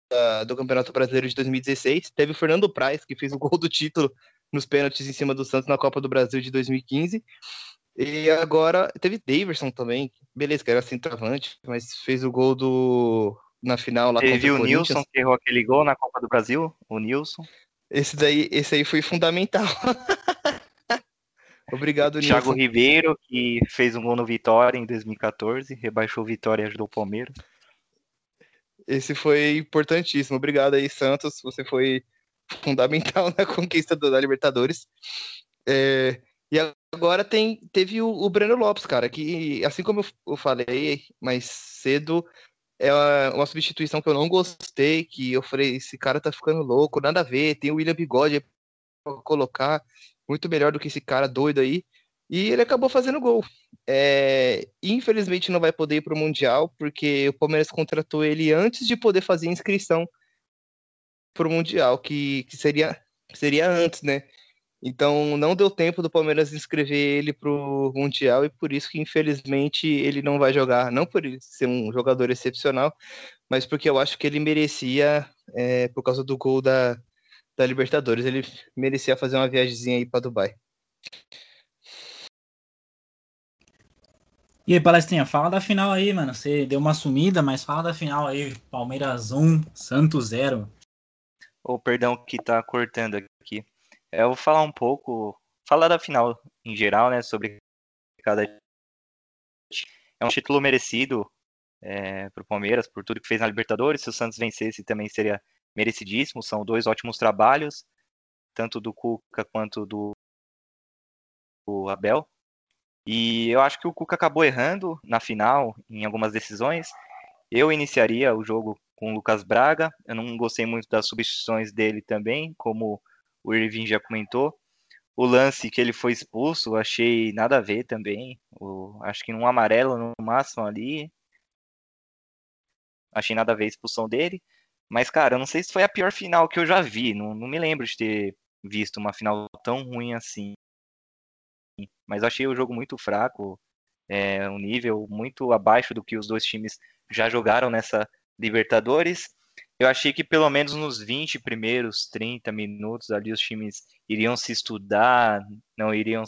da, do Campeonato Brasileiro de 2016. Teve o Fernando Praz, que fez o gol do título nos pênaltis em cima do Santos na Copa do Brasil de 2015. E agora teve Daverson também, beleza, que era centroavante, mas fez o gol do na final lá Teve o, o Nilson que errou aquele gol na Copa do Brasil, o Nilson. Esse daí, esse aí foi fundamental. (laughs) Obrigado, Nilson. Thiago Ribeiro, que fez um gol no Vitória em 2014, rebaixou o Vitória e ajudou o Palmeiras. Esse foi importantíssimo. Obrigado aí, Santos. Você foi fundamental (laughs) na conquista da Libertadores. É, e agora tem, teve o, o, Breno Lopes, cara, que assim como eu, falei mais cedo, é uma substituição que eu não gostei, que eu falei, esse cara tá ficando louco, nada a ver, tem o William Bigode pra colocar, muito melhor do que esse cara doido aí. E ele acabou fazendo gol. É, infelizmente não vai poder ir para o Mundial, porque o Palmeiras contratou ele antes de poder fazer inscrição para o Mundial, que, que seria, seria antes, né? Então não deu tempo do Palmeiras inscrever ele para o Mundial e por isso que infelizmente ele não vai jogar. Não por ele ser um jogador excepcional, mas porque eu acho que ele merecia, é, por causa do gol da, da Libertadores, ele merecia fazer uma viagemzinha aí para Dubai. E aí, Palestrinha, fala da final aí, mano. Você deu uma sumida, mas fala da final aí. Palmeiras 1, Santos 0. Ô, oh, perdão que tá cortando aqui. É, eu vou falar um pouco, falar da final em geral, né, sobre cada é um título merecido é, para o Palmeiras por tudo que fez na Libertadores. Se o Santos vencesse, também seria merecidíssimo. São dois ótimos trabalhos, tanto do Cuca quanto do, do Abel. E eu acho que o Cuca acabou errando na final em algumas decisões. Eu iniciaria o jogo com o Lucas Braga. Eu não gostei muito das substituições dele também, como o Irving já comentou. O lance que ele foi expulso, achei nada a ver também. O, acho que num amarelo no máximo ali. Achei nada a ver a expulsão dele. Mas, cara, eu não sei se foi a pior final que eu já vi. Não, não me lembro de ter visto uma final tão ruim assim mas eu achei o jogo muito fraco, é, um nível muito abaixo do que os dois times já jogaram nessa Libertadores. Eu achei que pelo menos nos 20 primeiros 30 minutos ali os times iriam se estudar, não iriam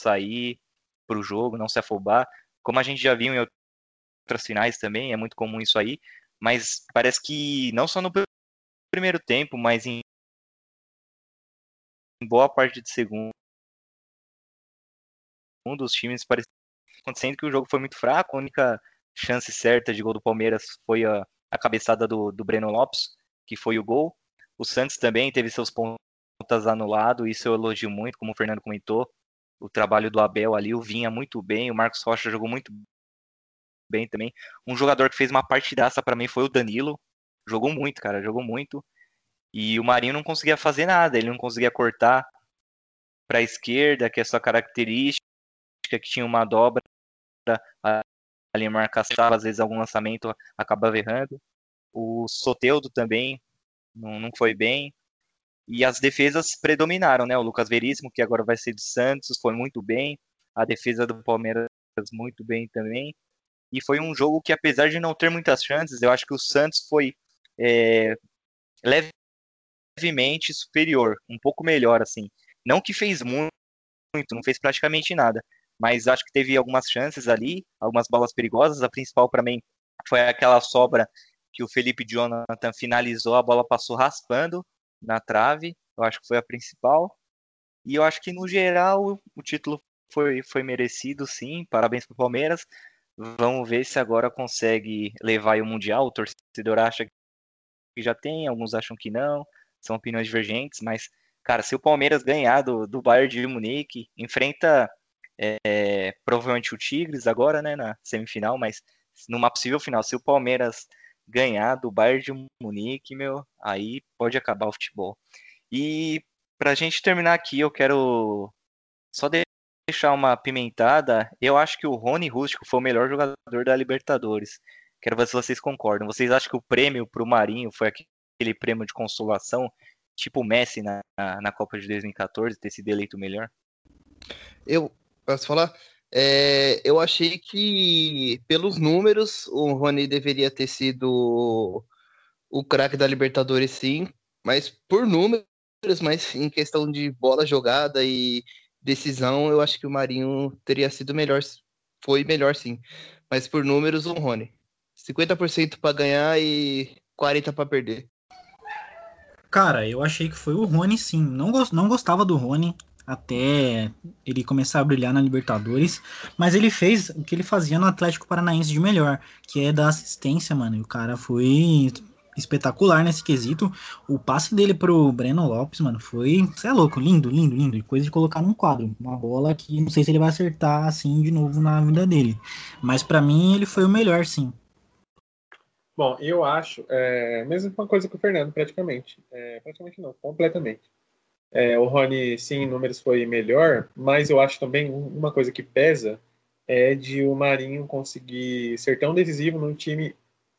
sair para o jogo, não se afobar, como a gente já viu em outras finais também, é muito comum isso aí, mas parece que não só no primeiro tempo, mas em boa parte de segundo um dos times parecia acontecendo que o jogo foi muito fraco, a única chance certa de gol do Palmeiras foi a, a cabeçada do, do Breno Lopes, que foi o gol. O Santos também teve seus pontas anulados, isso eu elogio muito, como o Fernando comentou. O trabalho do Abel ali, o Vinha muito bem, o Marcos Rocha jogou muito bem também. Um jogador que fez uma partidaça para mim foi o Danilo. Jogou muito, cara, jogou muito. E o Marinho não conseguia fazer nada, ele não conseguia cortar para a esquerda, que é sua característica que tinha uma dobra ali marcação, às vezes algum lançamento acabava errando. O Soteudo também não, não foi bem. E as defesas predominaram, né? O Lucas Veríssimo, que agora vai ser de Santos, foi muito bem. A defesa do Palmeiras muito bem também. E foi um jogo que, apesar de não ter muitas chances, eu acho que o Santos foi é, levemente superior, um pouco melhor, assim. Não que fez muito, não fez praticamente nada, mas acho que teve algumas chances ali, algumas bolas perigosas. A principal para mim foi aquela sobra que o Felipe Jonathan finalizou, a bola passou raspando na trave. Eu acho que foi a principal. E eu acho que no geral o título foi, foi merecido, sim. Parabéns para o Palmeiras. Vamos ver se agora consegue levar o Mundial. O torcedor acha que já tem, alguns acham que não. São opiniões divergentes, mas, cara, se o Palmeiras ganhar do, do Bayern de Munique, enfrenta é, provavelmente o Tigres agora, né, na semifinal, mas numa possível final, se o Palmeiras ganhar do Bayern de Munique, meu, aí pode acabar o futebol. E pra gente terminar aqui, eu quero só deixar uma pimentada. Eu acho que o Rony Rústico foi o melhor jogador da Libertadores. Quero ver se vocês concordam. Vocês acham que o prêmio pro Marinho foi aquele prêmio de consolação, tipo o Messi na, na Copa de 2014, ter sido eleito o melhor? Eu, Posso falar? É, eu achei que, pelos números, o Rony deveria ter sido o craque da Libertadores, sim, mas por números, mas em questão de bola jogada e decisão, eu acho que o Marinho teria sido melhor, foi melhor sim, mas por números, o Rony. 50% para ganhar e 40% para perder. Cara, eu achei que foi o Rony, sim. Não, go não gostava do Rony até ele começar a brilhar na Libertadores, mas ele fez o que ele fazia no Atlético Paranaense de melhor, que é dar assistência, mano. E o cara foi espetacular nesse quesito. O passe dele pro Breno Lopes, mano, foi, você é louco, lindo, lindo, lindo, coisa de colocar num quadro, uma bola que não sei se ele vai acertar assim de novo na vida dele. Mas para mim ele foi o melhor, sim. Bom, eu acho, é, mesma coisa que o Fernando, praticamente. É, praticamente não, completamente. É, o Rony, sim, em números foi melhor, mas eu acho também uma coisa que pesa é de o Marinho conseguir ser tão decisivo num time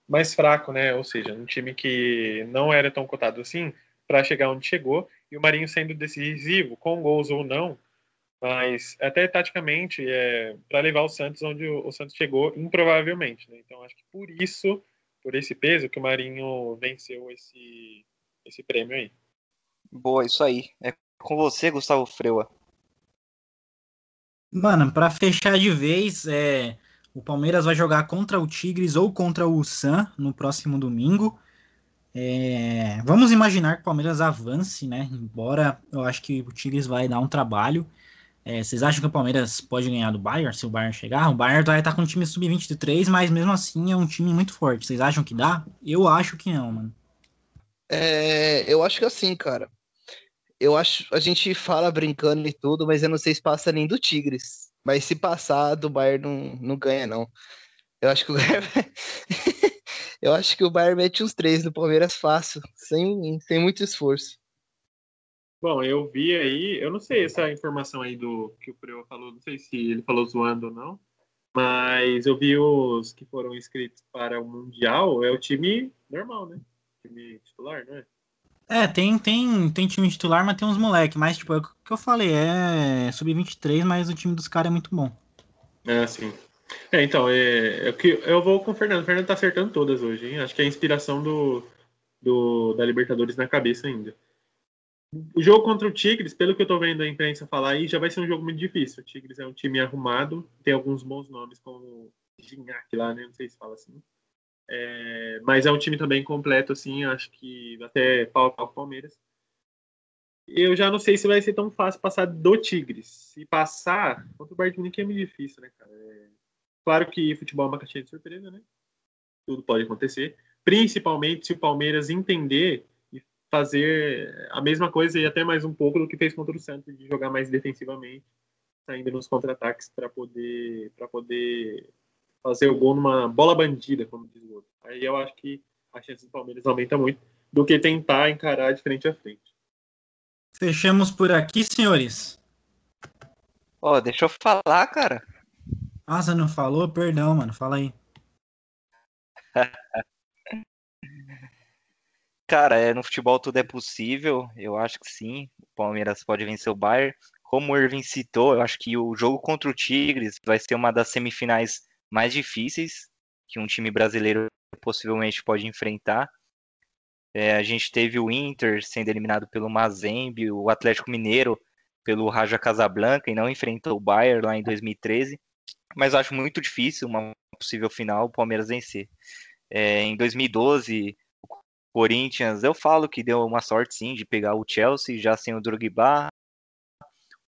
mais fraco, né? Ou seja, um time que não era tão cotado assim para chegar onde chegou e o Marinho sendo decisivo, com gols ou não, mas até taticamente é para levar o Santos onde o, o Santos chegou improvavelmente, né? Então acho que por isso, por esse peso que o Marinho venceu esse esse prêmio aí. Boa, isso aí. É com você, Gustavo Freua. Mano, para fechar de vez, é, o Palmeiras vai jogar contra o Tigres ou contra o Sam no próximo domingo. É, vamos imaginar que o Palmeiras avance, né? Embora eu acho que o Tigres vai dar um trabalho. É, vocês acham que o Palmeiras pode ganhar do Bayern se o Bayern chegar? O Bayern vai estar com um time sub-23, mas mesmo assim é um time muito forte. Vocês acham que dá? Eu acho que não, mano. É, eu acho que assim, cara eu acho, a gente fala brincando e tudo, mas eu não sei se passa nem do Tigres. Mas se passar, do Bayern não, não ganha, não. Eu acho que o Bayern, (laughs) eu acho que o Bayern mete uns três no Palmeiras fácil, sem, sem muito esforço. Bom, eu vi aí, eu não sei essa informação aí do que o Preo falou, não sei se ele falou zoando ou não, mas eu vi os que foram inscritos para o Mundial, é o time normal, né? Time titular, não é? É, tem, tem, tem time titular, mas tem uns moleque. Mas, tipo, é o que eu falei, é sub-23, mas o time dos caras é muito bom. É, sim. É, então, é, é que eu vou com o Fernando. O Fernando tá acertando todas hoje, hein? Acho que é a inspiração do, do, da Libertadores na cabeça ainda. O jogo contra o Tigres, pelo que eu tô vendo a imprensa falar aí, já vai ser um jogo muito difícil. O Tigres é um time arrumado, tem alguns bons nomes, como Gignac lá, né? Não sei se fala assim. É, mas é um time também completo, assim, acho que até pau o Palmeiras. Eu já não sei se vai ser tão fácil passar do Tigres. Se passar, contra o Bayern de Munique é muito difícil, né, cara? É... Claro que futebol é uma caixinha de surpresa, né? Tudo pode acontecer. Principalmente se o Palmeiras entender e fazer a mesma coisa e até mais um pouco do que fez contra o Santos, de jogar mais defensivamente, saindo nos contra-ataques para poder, poder fazer o gol numa bola bandida, como diz o outro. Aí eu acho que a chance do Palmeiras aumenta muito do que tentar encarar de frente a frente. Fechamos por aqui, senhores. Ó, oh, deixa eu falar, cara. Ah, você não falou? Perdão, mano. Fala aí. (laughs) cara, é, no futebol tudo é possível. Eu acho que sim. O Palmeiras pode vencer o Bayern. Como o Irving citou, eu acho que o jogo contra o Tigres vai ser uma das semifinais mais difíceis que um time brasileiro possivelmente pode enfrentar. É, a gente teve o Inter sendo eliminado pelo Mazembe, o Atlético Mineiro pelo Raja Casablanca e não enfrentou o Bayern lá em 2013. Mas acho muito difícil uma possível final o Palmeiras vencer. É, em 2012, o Corinthians, eu falo que deu uma sorte sim de pegar o Chelsea já sem o Drogba,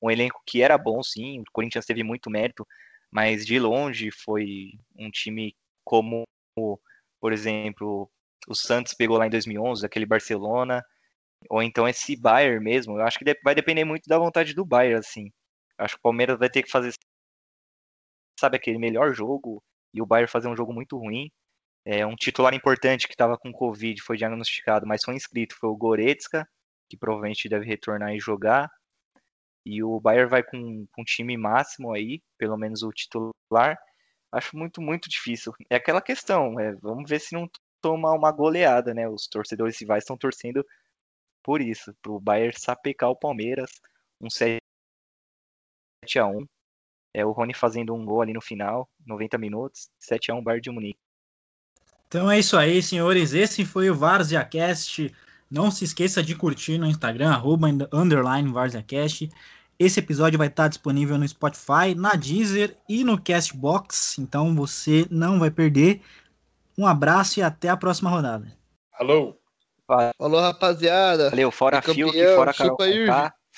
um elenco que era bom sim, o Corinthians teve muito mérito, mas de longe foi um time como, por exemplo, o Santos pegou lá em 2011, aquele Barcelona, ou então esse Bayern mesmo. Eu acho que vai depender muito da vontade do Bayern, assim. Acho que o Palmeiras vai ter que fazer, sabe, aquele melhor jogo e o Bayern fazer um jogo muito ruim. É, um titular importante que estava com Covid foi diagnosticado, mas foi inscrito, foi o Goretzka, que provavelmente deve retornar e jogar. E o Bayern vai com, com time máximo aí, pelo menos o titular. Acho muito, muito difícil. É aquela questão, é, vamos ver se não toma uma goleada, né? Os torcedores rivais estão torcendo por isso, para o Bayern sapecar o Palmeiras, um 7 a 1 é o Rony fazendo um gol ali no final, 90 minutos, 7 a 1 Bayern de Munique. Então é isso aí, senhores. Esse foi o VarziaCast. Não se esqueça de curtir no Instagram, arroba, underline VarziaCast. Esse episódio vai estar disponível no Spotify, na Deezer e no Castbox, então você não vai perder. Um abraço e até a próxima rodada. Alô. Falou, rapaziada. Valeu, fora Fiuk, fora Carol